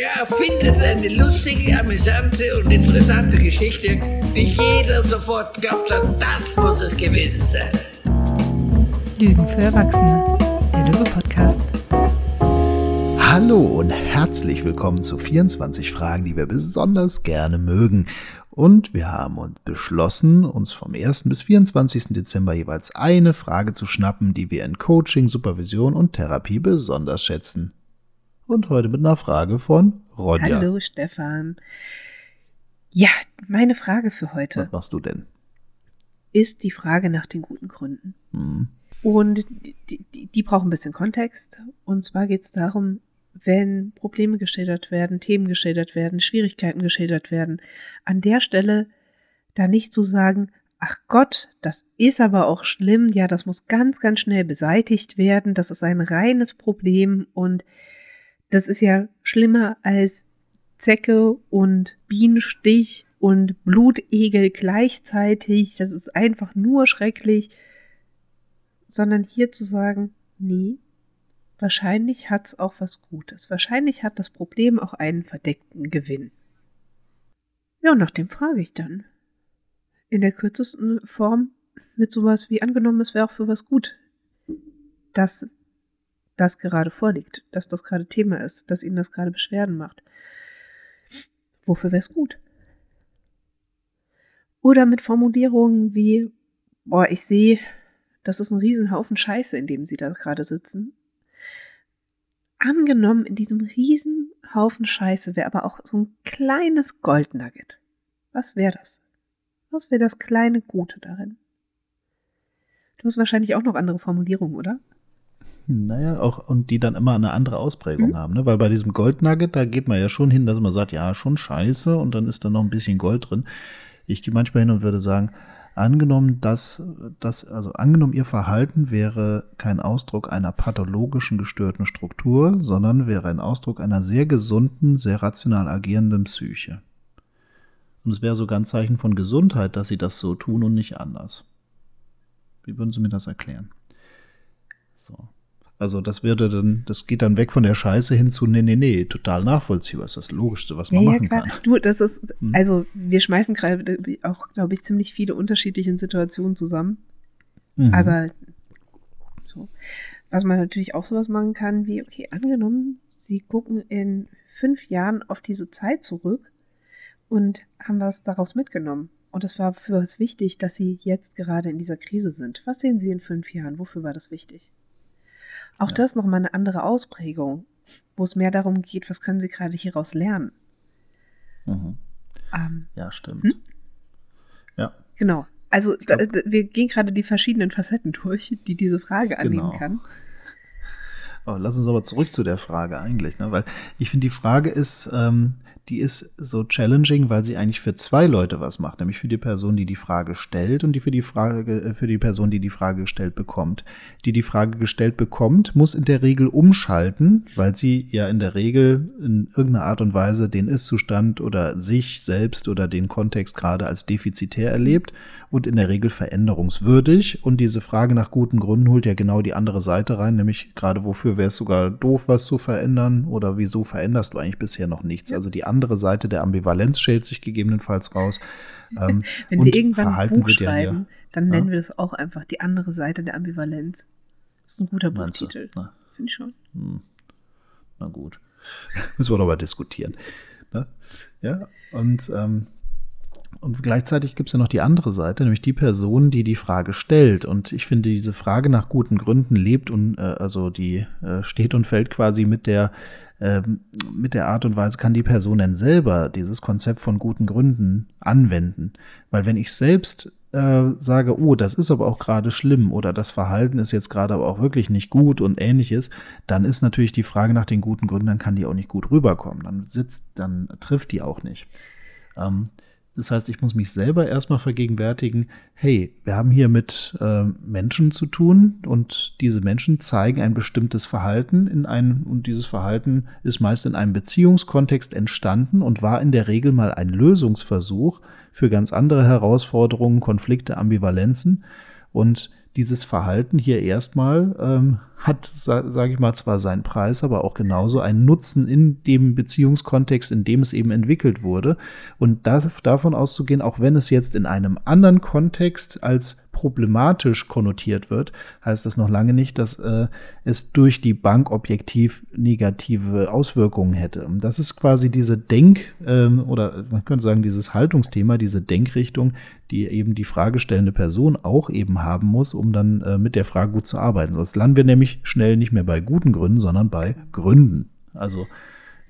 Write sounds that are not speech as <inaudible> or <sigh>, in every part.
Der erfindet eine lustige, amüsante und interessante Geschichte, die jeder sofort glaubt hat, das muss es gewesen sein. Lügen für Erwachsene, der Lüge-Podcast. Hallo und herzlich willkommen zu 24 Fragen, die wir besonders gerne mögen. Und wir haben uns beschlossen, uns vom 1. bis 24. Dezember jeweils eine Frage zu schnappen, die wir in Coaching, Supervision und Therapie besonders schätzen. Und heute mit einer Frage von Ronja. Hallo Stefan. Ja, meine Frage für heute. Was machst du denn? Ist die Frage nach den guten Gründen. Hm. Und die, die, die brauchen ein bisschen Kontext. Und zwar geht es darum, wenn Probleme geschildert werden, Themen geschildert werden, Schwierigkeiten geschildert werden, an der Stelle da nicht zu sagen, ach Gott, das ist aber auch schlimm, ja, das muss ganz, ganz schnell beseitigt werden, das ist ein reines Problem und das ist ja schlimmer als Zecke und Bienenstich und Blutegel gleichzeitig, das ist einfach nur schrecklich, sondern hier zu sagen, nee, Wahrscheinlich hat es auch was Gutes. Wahrscheinlich hat das Problem auch einen verdeckten Gewinn. Ja, und nach dem frage ich dann. In der kürzesten Form mit sowas wie angenommen, es wäre auch für was gut, dass das gerade vorliegt, dass das gerade Thema ist, dass Ihnen das gerade Beschwerden macht. Wofür wäre es gut? Oder mit Formulierungen wie, boah, ich sehe, das ist ein Riesenhaufen Scheiße, in dem Sie da gerade sitzen angenommen, in diesem riesen Haufen Scheiße wäre aber auch so ein kleines Goldnugget. Was wäre das? Was wäre das kleine Gute darin? Du hast wahrscheinlich auch noch andere Formulierungen, oder? Naja, auch und die dann immer eine andere Ausprägung mhm. haben, ne? Weil bei diesem Goldnugget, da geht man ja schon hin, dass man sagt, ja, schon scheiße und dann ist da noch ein bisschen Gold drin. Ich gehe manchmal hin und würde sagen, Angenommen, dass, dass, also angenommen, ihr Verhalten wäre kein Ausdruck einer pathologischen gestörten Struktur, sondern wäre ein Ausdruck einer sehr gesunden, sehr rational agierenden Psyche. Und es wäre sogar ein Zeichen von Gesundheit, dass sie das so tun und nicht anders. Wie würden Sie mir das erklären? So. Also das würde dann, das geht dann weg von der Scheiße hin zu, nee, nee, nee, total nachvollziehbar. Das ist das Logischste, was man ja, machen ja, klar. kann. Du, das ist, hm? also wir schmeißen gerade auch, glaube ich, ziemlich viele unterschiedliche Situationen zusammen. Mhm. Aber so. Was man natürlich auch sowas machen kann, wie, okay, angenommen, Sie gucken in fünf Jahren auf diese Zeit zurück und haben was daraus mitgenommen. Und es war für was wichtig, dass Sie jetzt gerade in dieser Krise sind. Was sehen Sie in fünf Jahren? Wofür war das wichtig? Auch ja. das nochmal eine andere Ausprägung, wo es mehr darum geht, was können Sie gerade hieraus lernen. Mhm. Ähm, ja, stimmt. Hm? Ja. Genau. Also glaub, da, wir gehen gerade die verschiedenen Facetten durch, die diese Frage annehmen genau. kann. Oh, lass uns aber zurück zu der Frage eigentlich, ne? weil ich finde, die Frage ist, ähm, die ist so challenging, weil sie eigentlich für zwei Leute was macht, nämlich für die Person, die die Frage stellt und die für die Frage, äh, für die Person, die die Frage gestellt bekommt. Die die Frage gestellt bekommt, muss in der Regel umschalten, weil sie ja in der Regel in irgendeiner Art und Weise den Ist-Zustand oder sich selbst oder den Kontext gerade als defizitär erlebt und in der Regel veränderungswürdig. Und diese Frage nach guten Gründen holt ja genau die andere Seite rein, nämlich gerade wofür wäre es sogar doof, was zu verändern oder wieso veränderst du eigentlich bisher noch nichts. Also die andere Seite der Ambivalenz schält sich gegebenenfalls raus. Ähm, <laughs> Wenn wir irgendwann Verhalten ein Buch schreiben, ja dann nennen ja? wir das auch einfach die andere Seite der Ambivalenz. Das ist ein guter Buchtitel. Finde ich schon. Hm. Na gut. <laughs> Müssen wir mal diskutieren. Ne? Ja, und ähm, und gleichzeitig gibt es ja noch die andere Seite, nämlich die Person, die die Frage stellt. Und ich finde, diese Frage nach guten Gründen lebt und äh, also die äh, steht und fällt quasi mit der äh, mit der Art und Weise, kann die Person denn selber dieses Konzept von guten Gründen anwenden? Weil wenn ich selbst äh, sage, oh, das ist aber auch gerade schlimm oder das Verhalten ist jetzt gerade aber auch wirklich nicht gut und ähnliches, dann ist natürlich die Frage nach den guten Gründen, dann kann die auch nicht gut rüberkommen. Dann sitzt, dann trifft die auch nicht. Ähm, das heißt, ich muss mich selber erstmal vergegenwärtigen, hey, wir haben hier mit äh, Menschen zu tun und diese Menschen zeigen ein bestimmtes Verhalten in einem, und dieses Verhalten ist meist in einem Beziehungskontext entstanden und war in der Regel mal ein Lösungsversuch für ganz andere Herausforderungen, Konflikte, Ambivalenzen. Und dieses Verhalten hier erstmal ähm, hat, sage sag ich mal, zwar seinen Preis, aber auch genauso einen Nutzen in dem Beziehungskontext, in dem es eben entwickelt wurde. Und das, davon auszugehen, auch wenn es jetzt in einem anderen Kontext als problematisch konnotiert wird, heißt das noch lange nicht, dass äh, es durch die Bank objektiv negative Auswirkungen hätte. Und das ist quasi diese Denk- ähm, oder man könnte sagen, dieses Haltungsthema, diese Denkrichtung, die eben die fragestellende Person auch eben haben muss, um dann äh, mit der Frage gut zu arbeiten. Sonst landen wir nämlich schnell nicht mehr bei guten Gründen, sondern bei Gründen. Also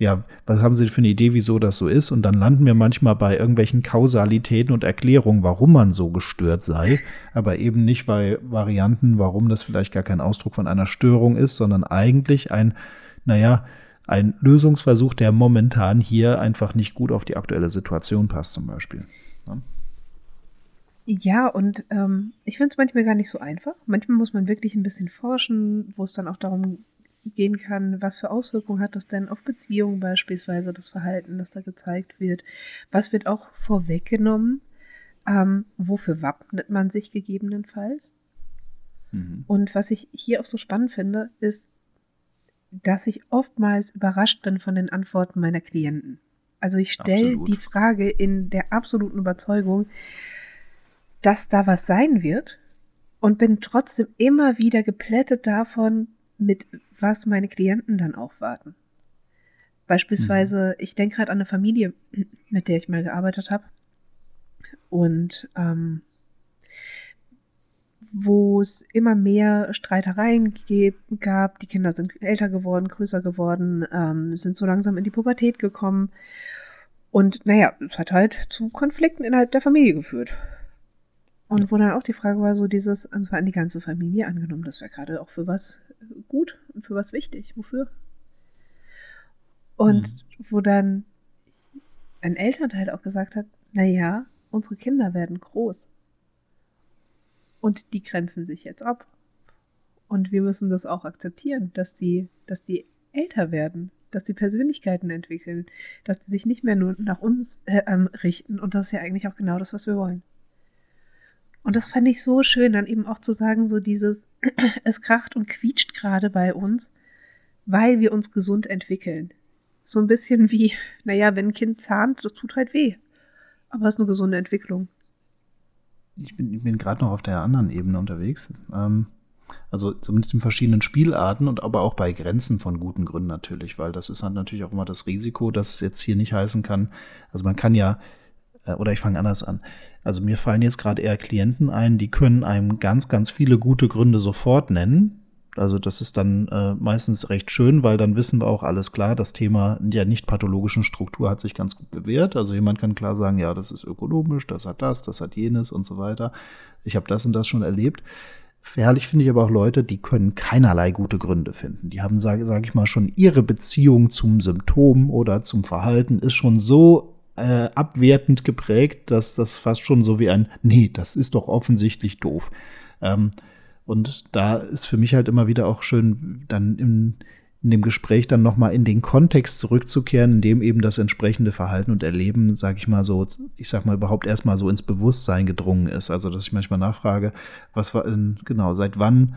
ja, was haben Sie für eine Idee, wieso das so ist? Und dann landen wir manchmal bei irgendwelchen Kausalitäten und Erklärungen, warum man so gestört sei, aber eben nicht bei Varianten, warum das vielleicht gar kein Ausdruck von einer Störung ist, sondern eigentlich ein, naja, ein Lösungsversuch, der momentan hier einfach nicht gut auf die aktuelle Situation passt, zum Beispiel. Ja. Und ähm, ich finde es manchmal gar nicht so einfach. Manchmal muss man wirklich ein bisschen forschen, wo es dann auch darum gehen kann, was für Auswirkungen hat das denn auf Beziehungen beispielsweise, das Verhalten, das da gezeigt wird. Was wird auch vorweggenommen? Ähm, wofür wappnet man sich gegebenenfalls? Mhm. Und was ich hier auch so spannend finde, ist, dass ich oftmals überrascht bin von den Antworten meiner Klienten. Also ich stelle die Frage in der absoluten Überzeugung, dass da was sein wird und bin trotzdem immer wieder geplättet davon, mit was meine Klienten dann auch warten. Beispielsweise, mhm. ich denke gerade an eine Familie, <clears throat> mit der ich mal gearbeitet habe. Und ähm, wo es immer mehr Streitereien gab. Die Kinder sind älter geworden, größer geworden, ähm, sind so langsam in die Pubertät gekommen. Und naja, es hat halt zu Konflikten innerhalb der Familie geführt. Und wo dann auch die Frage war, so dieses, und zwar an die ganze Familie, angenommen, das wäre gerade auch für was gut und für was wichtig. Wofür? Und mhm. wo dann ein Elternteil auch gesagt hat, naja, unsere Kinder werden groß. Und die grenzen sich jetzt ab. Und wir müssen das auch akzeptieren, dass die, dass die älter werden, dass die Persönlichkeiten entwickeln, dass die sich nicht mehr nur nach uns äh, ähm, richten. Und das ist ja eigentlich auch genau das, was wir wollen. Und das fand ich so schön, dann eben auch zu sagen, so dieses, <clears throat> es kracht und quietscht gerade bei uns, weil wir uns gesund entwickeln. So ein bisschen wie, naja, wenn ein Kind zahnt, das tut halt weh. Aber es ist eine gesunde Entwicklung. Ich bin, ich bin gerade noch auf der anderen Ebene unterwegs. Ähm, also zumindest in verschiedenen Spielarten und aber auch bei Grenzen von guten Gründen natürlich, weil das ist halt natürlich auch immer das Risiko, dass jetzt hier nicht heißen kann. Also man kann ja oder ich fange anders an. Also mir fallen jetzt gerade eher Klienten ein, die können einem ganz, ganz viele gute Gründe sofort nennen. Also das ist dann äh, meistens recht schön, weil dann wissen wir auch alles klar, das Thema der nicht pathologischen Struktur hat sich ganz gut bewährt. Also jemand kann klar sagen, ja, das ist ökonomisch, das hat das, das hat jenes und so weiter. Ich habe das und das schon erlebt. Herrlich finde ich aber auch Leute, die können keinerlei gute Gründe finden. Die haben, sage sag ich mal, schon ihre Beziehung zum Symptom oder zum Verhalten ist schon so äh, abwertend geprägt, dass das fast schon so wie ein, nee, das ist doch offensichtlich doof. Ähm, und da ist für mich halt immer wieder auch schön, dann in, in dem Gespräch dann nochmal in den Kontext zurückzukehren, in dem eben das entsprechende Verhalten und Erleben, sag ich mal so, ich sag mal überhaupt erstmal so ins Bewusstsein gedrungen ist. Also, dass ich manchmal nachfrage, was war, genau, seit wann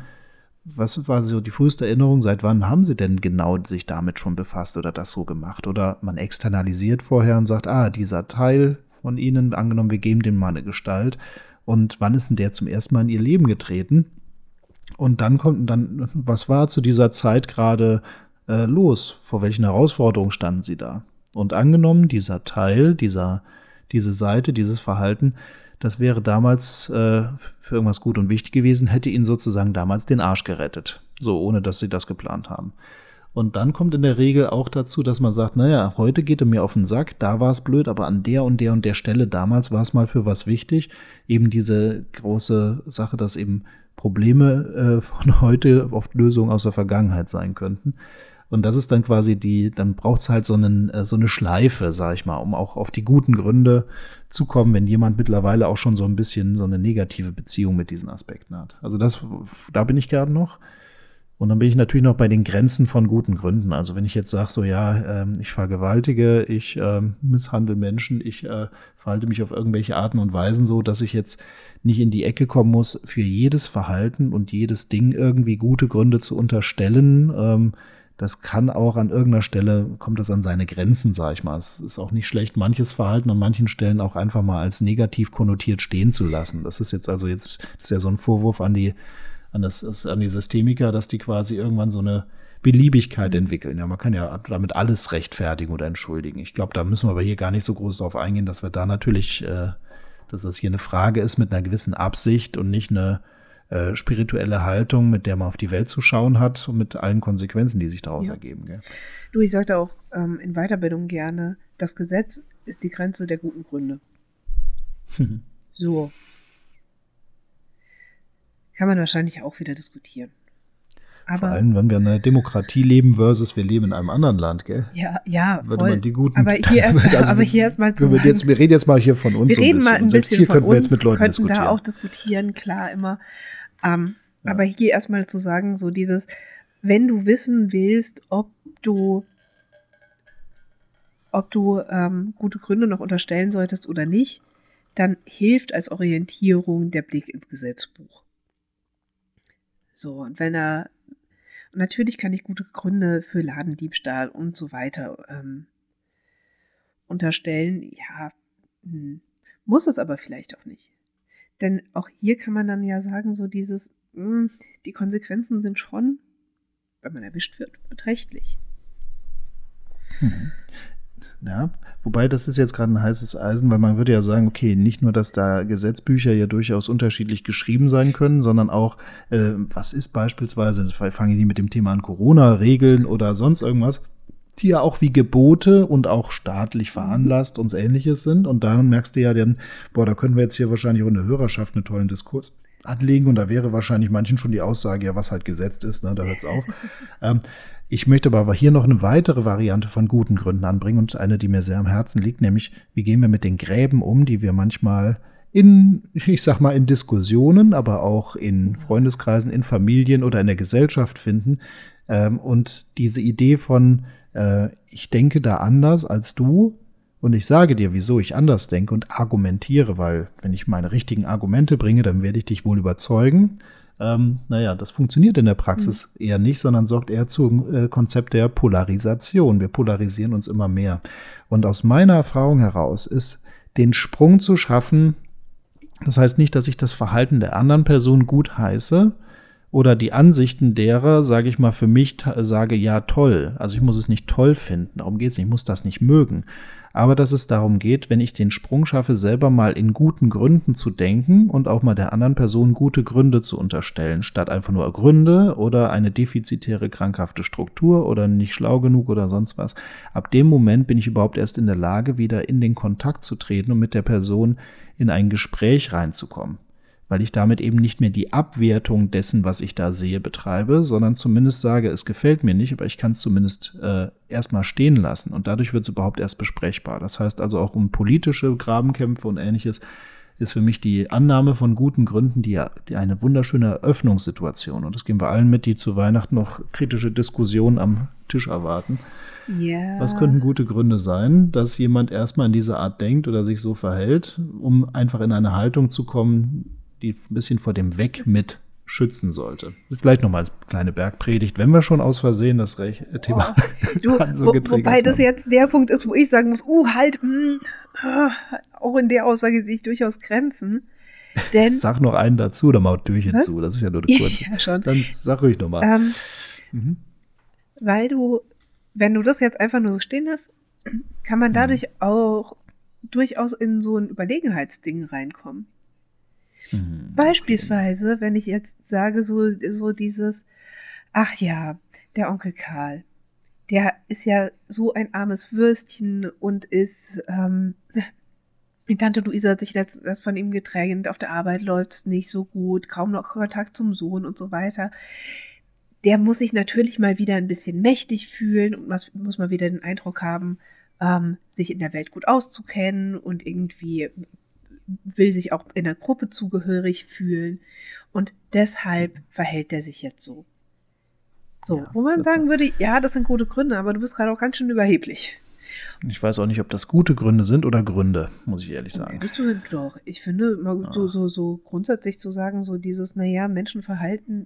was war so die früheste Erinnerung? Seit wann haben Sie denn genau sich damit schon befasst oder das so gemacht? Oder man externalisiert vorher und sagt, ah, dieser Teil von Ihnen, angenommen, wir geben dem mal eine Gestalt. Und wann ist denn der zum ersten Mal in Ihr Leben getreten? Und dann kommt dann, was war zu dieser Zeit gerade äh, los? Vor welchen Herausforderungen standen Sie da? Und angenommen, dieser Teil, dieser, diese Seite, dieses Verhalten das wäre damals äh, für irgendwas gut und wichtig gewesen, hätte ihnen sozusagen damals den Arsch gerettet. So, ohne dass sie das geplant haben. Und dann kommt in der Regel auch dazu, dass man sagt, naja, heute geht er mir auf den Sack, da war es blöd, aber an der und der und der Stelle damals war es mal für was wichtig. Eben diese große Sache, dass eben Probleme äh, <laughs> von heute oft Lösungen aus der Vergangenheit sein könnten. Und das ist dann quasi die, dann braucht es halt so, einen, äh, so eine Schleife, sag ich mal, um auch auf die guten Gründe zu kommen, wenn jemand mittlerweile auch schon so ein bisschen so eine negative Beziehung mit diesen Aspekten hat. Also das, da bin ich gerade noch. Und dann bin ich natürlich noch bei den Grenzen von guten Gründen. Also wenn ich jetzt sage, so ja, ähm, ich vergewaltige, ich ähm, misshandle Menschen, ich äh, verhalte mich auf irgendwelche Arten und Weisen so, dass ich jetzt nicht in die Ecke kommen muss, für jedes Verhalten und jedes Ding irgendwie gute Gründe zu unterstellen. Das kann auch an irgendeiner Stelle, kommt das an seine Grenzen, sag ich mal. Es ist auch nicht schlecht, manches Verhalten an manchen Stellen auch einfach mal als negativ konnotiert stehen zu lassen. Das ist jetzt also jetzt, das ist ja so ein Vorwurf an die an, das, an die Systemiker, dass die quasi irgendwann so eine Beliebigkeit entwickeln. Ja, man kann ja damit alles rechtfertigen oder entschuldigen. Ich glaube, da müssen wir aber hier gar nicht so groß drauf eingehen, dass wir da natürlich, äh, dass das hier eine Frage ist mit einer gewissen Absicht und nicht eine äh, spirituelle Haltung, mit der man auf die Welt zu schauen hat und mit allen Konsequenzen, die sich daraus ja. ergeben. Gell? Du, ich sagte auch ähm, in Weiterbildung gerne, das Gesetz ist die Grenze der guten Gründe. <laughs> so, kann man wahrscheinlich auch wieder diskutieren. Aber, Vor allem, wenn wir in einer Demokratie leben versus wir leben in einem anderen Land, gell? Ja, ja. Würde voll. man die guten. Aber hier <laughs> erstmal, also, aber hier erstmal zu wir, jetzt, wir reden jetzt mal hier von uns. Wir reden ein bisschen. mal ein bisschen hier von könnten wir jetzt mit Leuten könnten diskutieren. da auch diskutieren, klar immer. Ähm, ja. Aber hier erstmal zu sagen, so dieses, wenn du wissen willst, ob du ob du ähm, gute Gründe noch unterstellen solltest oder nicht, dann hilft als Orientierung der Blick ins Gesetzbuch. So, und wenn er, und natürlich kann ich gute Gründe für Ladendiebstahl und so weiter ähm, unterstellen. Ja, hm, muss es aber vielleicht auch nicht. Denn auch hier kann man dann ja sagen, so dieses, mh, hm, die Konsequenzen sind schon, wenn man erwischt wird, beträchtlich. Hm. Ja, wobei das ist jetzt gerade ein heißes Eisen, weil man würde ja sagen, okay, nicht nur, dass da Gesetzbücher ja durchaus unterschiedlich geschrieben sein können, sondern auch, äh, was ist beispielsweise, fange ich nie mit dem Thema an Corona-Regeln oder sonst irgendwas, die ja auch wie Gebote und auch staatlich veranlasst uns ähnliches sind. Und dann merkst du ja dann, boah, da können wir jetzt hier wahrscheinlich auch in der Hörerschaft einen tollen Diskurs anlegen und da wäre wahrscheinlich manchen schon die Aussage, ja, was halt gesetzt ist, ne, da hört's auf. <laughs> ähm, ich möchte aber hier noch eine weitere Variante von guten Gründen anbringen und eine, die mir sehr am Herzen liegt, nämlich wie gehen wir mit den Gräben um, die wir manchmal in, ich sag mal, in Diskussionen, aber auch in Freundeskreisen, in Familien oder in der Gesellschaft finden. Ähm, und diese Idee von, äh, ich denke da anders als du und ich sage dir, wieso ich anders denke und argumentiere, weil wenn ich meine richtigen Argumente bringe, dann werde ich dich wohl überzeugen. Ähm, naja, das funktioniert in der Praxis mhm. eher nicht, sondern sorgt eher zum äh, Konzept der Polarisation. Wir polarisieren uns immer mehr. Und aus meiner Erfahrung heraus ist, den Sprung zu schaffen, das heißt nicht, dass ich das Verhalten der anderen Person gut heiße oder die Ansichten derer, sage ich mal, für mich sage, ja, toll. Also ich muss es nicht toll finden, darum geht es nicht, ich muss das nicht mögen aber dass es darum geht, wenn ich den Sprung schaffe, selber mal in guten Gründen zu denken und auch mal der anderen Person gute Gründe zu unterstellen, statt einfach nur Gründe oder eine defizitäre krankhafte Struktur oder nicht schlau genug oder sonst was. Ab dem Moment bin ich überhaupt erst in der Lage, wieder in den Kontakt zu treten und mit der Person in ein Gespräch reinzukommen weil ich damit eben nicht mehr die Abwertung dessen, was ich da sehe, betreibe, sondern zumindest sage, es gefällt mir nicht, aber ich kann es zumindest äh, erstmal stehen lassen und dadurch wird es überhaupt erst besprechbar. Das heißt also auch um politische Grabenkämpfe und ähnliches ist für mich die Annahme von guten Gründen die, die eine wunderschöne Eröffnungssituation. Und das geben wir allen mit, die zu Weihnachten noch kritische Diskussionen am Tisch erwarten. Ja. Was könnten gute Gründe sein, dass jemand erstmal in dieser Art denkt oder sich so verhält, um einfach in eine Haltung zu kommen, die ein bisschen vor dem Weg mit schützen sollte. Vielleicht nochmal als kleine Bergpredigt, wenn wir schon aus Versehen das Rech äh, Thema oh, du, <laughs> so wo, Wobei haben. das jetzt der Punkt ist, wo ich sagen muss, uh, halt, mh, hm, ah, auch in der Aussage sehe ich durchaus Grenzen. <laughs> Denn, sag noch einen dazu, dann mal Tür hinzu. Das ist ja nur <laughs> eine kurze. ja, schon. Dann sag ruhig nochmal. Ähm, mhm. Weil du, wenn du das jetzt einfach nur so stehen lässt, kann man mhm. dadurch mhm. auch durchaus in so ein Überlegenheitsding reinkommen. Mhm. Beispielsweise, wenn ich jetzt sage, so, so dieses, ach ja, der Onkel Karl, der ist ja so ein armes Würstchen und ist, ähm, <laughs> die Tante Luisa hat sich letztens von ihm getrennt, auf der Arbeit läuft es nicht so gut, kaum noch Kontakt zum Sohn und so weiter. Der muss sich natürlich mal wieder ein bisschen mächtig fühlen und muss, muss mal wieder den Eindruck haben, ähm, sich in der Welt gut auszukennen und irgendwie will sich auch in der Gruppe zugehörig fühlen und deshalb verhält er sich jetzt so. So, Ja, wo man sagen würde, ja, das sind gute Gründe, aber du bist gerade auch ganz schön überheblich. Ich weiß auch nicht, ob das gute Gründe sind oder Gründe, muss ich ehrlich sagen. Doch, ich finde, mal so, Ah. so, so grundsätzlich zu sagen, so dieses, naja, Menschenverhalten,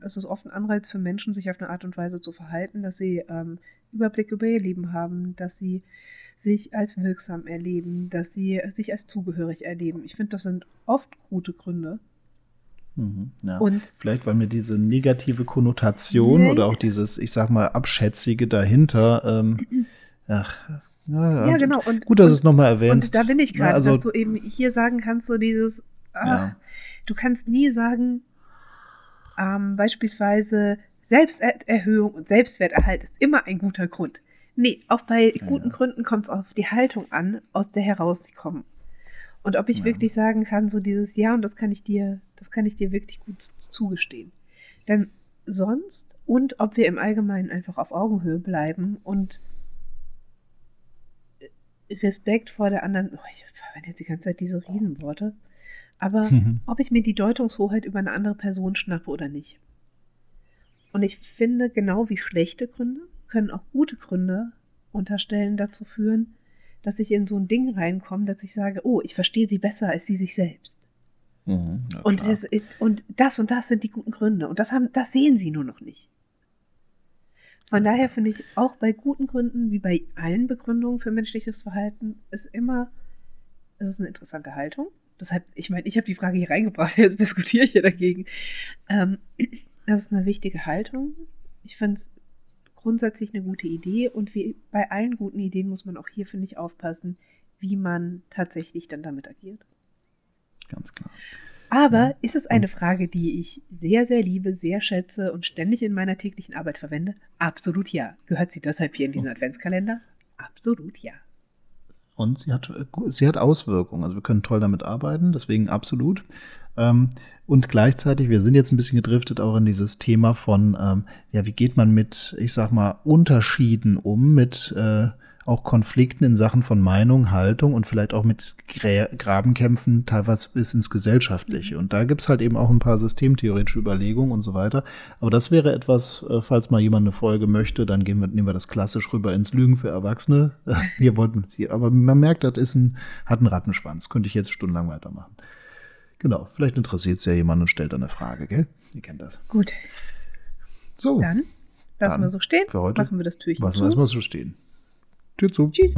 es ist oft ein Anreiz für Menschen, sich auf eine Art und Weise zu verhalten, dass sie ähm, Überblick über ihr Leben haben, dass sie sich als wirksam erleben, dass sie sich als zugehörig erleben. Ich finde, das sind oft gute Gründe. Mhm, ja. Und Vielleicht, weil mir diese negative Konnotation Ja, oder ja. auch dieses, ich sag mal, Abschätzige dahinter, ähm, <clears throat> ach, ja, ja, genau. Und, Gut, dass du es nochmal erwähnst. Und da bin ich gerade, also, dass du eben hier sagen kannst, so dieses, ah, Ja. du kannst nie sagen, ähm, beispielsweise Selbsterhöhung und Selbstwerterhalt ist immer ein guter Grund. Nee, auch bei guten ja. Gründen kommt es auf die Haltung an, aus der heraus sie kommen. Und ob ich Ja. wirklich sagen kann, so dieses Ja, und das kann ich dir, das kann ich dir wirklich gut zugestehen. Denn sonst und ob wir im Allgemeinen einfach auf Augenhöhe bleiben und Respekt vor der anderen, oh, ich verwende jetzt die ganze Zeit diese Riesenworte, aber Mhm. <laughs> ob ich mir die Deutungshoheit über eine andere Person schnappe oder nicht. Und ich finde, genau wie schlechte Gründe können auch gute Gründe unterstellen dazu führen, dass ich in so ein Ding reinkomme, dass ich sage, oh, ich verstehe sie besser als sie sich selbst. Mhm, Und das, und das und das sind die guten Gründe. Und das, haben, das sehen sie nur noch nicht. Von daher finde ich auch bei guten Gründen, wie bei allen Begründungen für menschliches Verhalten, ist immer, es ist eine interessante Haltung. Deshalb, ich meine, ich habe die Frage hier reingebracht, <laughs> jetzt diskutiere ich hier dagegen. Ähm, <clears throat> das ist eine wichtige Haltung. Ich finde es grundsätzlich eine gute Idee und wie bei allen guten Ideen muss man auch hier, finde ich, aufpassen, wie man tatsächlich dann damit agiert. Ganz klar. Aber Ja. ist es eine Frage, die ich sehr, sehr liebe, sehr schätze und ständig in meiner täglichen Arbeit verwende? Absolut ja. Gehört sie deshalb hier in diesen Adventskalender? Absolut ja. Und sie hat, sie hat Auswirkungen. Also wir können toll damit arbeiten, deswegen absolut. Ähm, und gleichzeitig, wir sind jetzt ein bisschen gedriftet auch in dieses Thema von, ähm, ja, wie geht man mit, ich sag mal, Unterschieden um, mit äh, auch Konflikten in Sachen von Meinung, Haltung und vielleicht auch mit Grä Grabenkämpfen, teilweise bis ins Gesellschaftliche. Und da gibt's halt eben auch ein paar systemtheoretische Überlegungen und so weiter. Aber das wäre etwas, äh, falls mal jemand eine Folge möchte, dann gehen wir, nehmen wir das klassisch rüber ins Lügen für Erwachsene. <laughs> Wir wollten, hier, aber man merkt, das ist ein, hat einen Rattenschwanz. Könnte ich jetzt stundenlang weitermachen. Genau, vielleicht interessiert es ja jemand und stellt dann eine Frage, gell? Ihr kennt das. Gut, So, dann lassen Dann wir so stehen. für heute Machen wir das Türchen was zu. weiß man so stehen. Tür zu. Tschüss.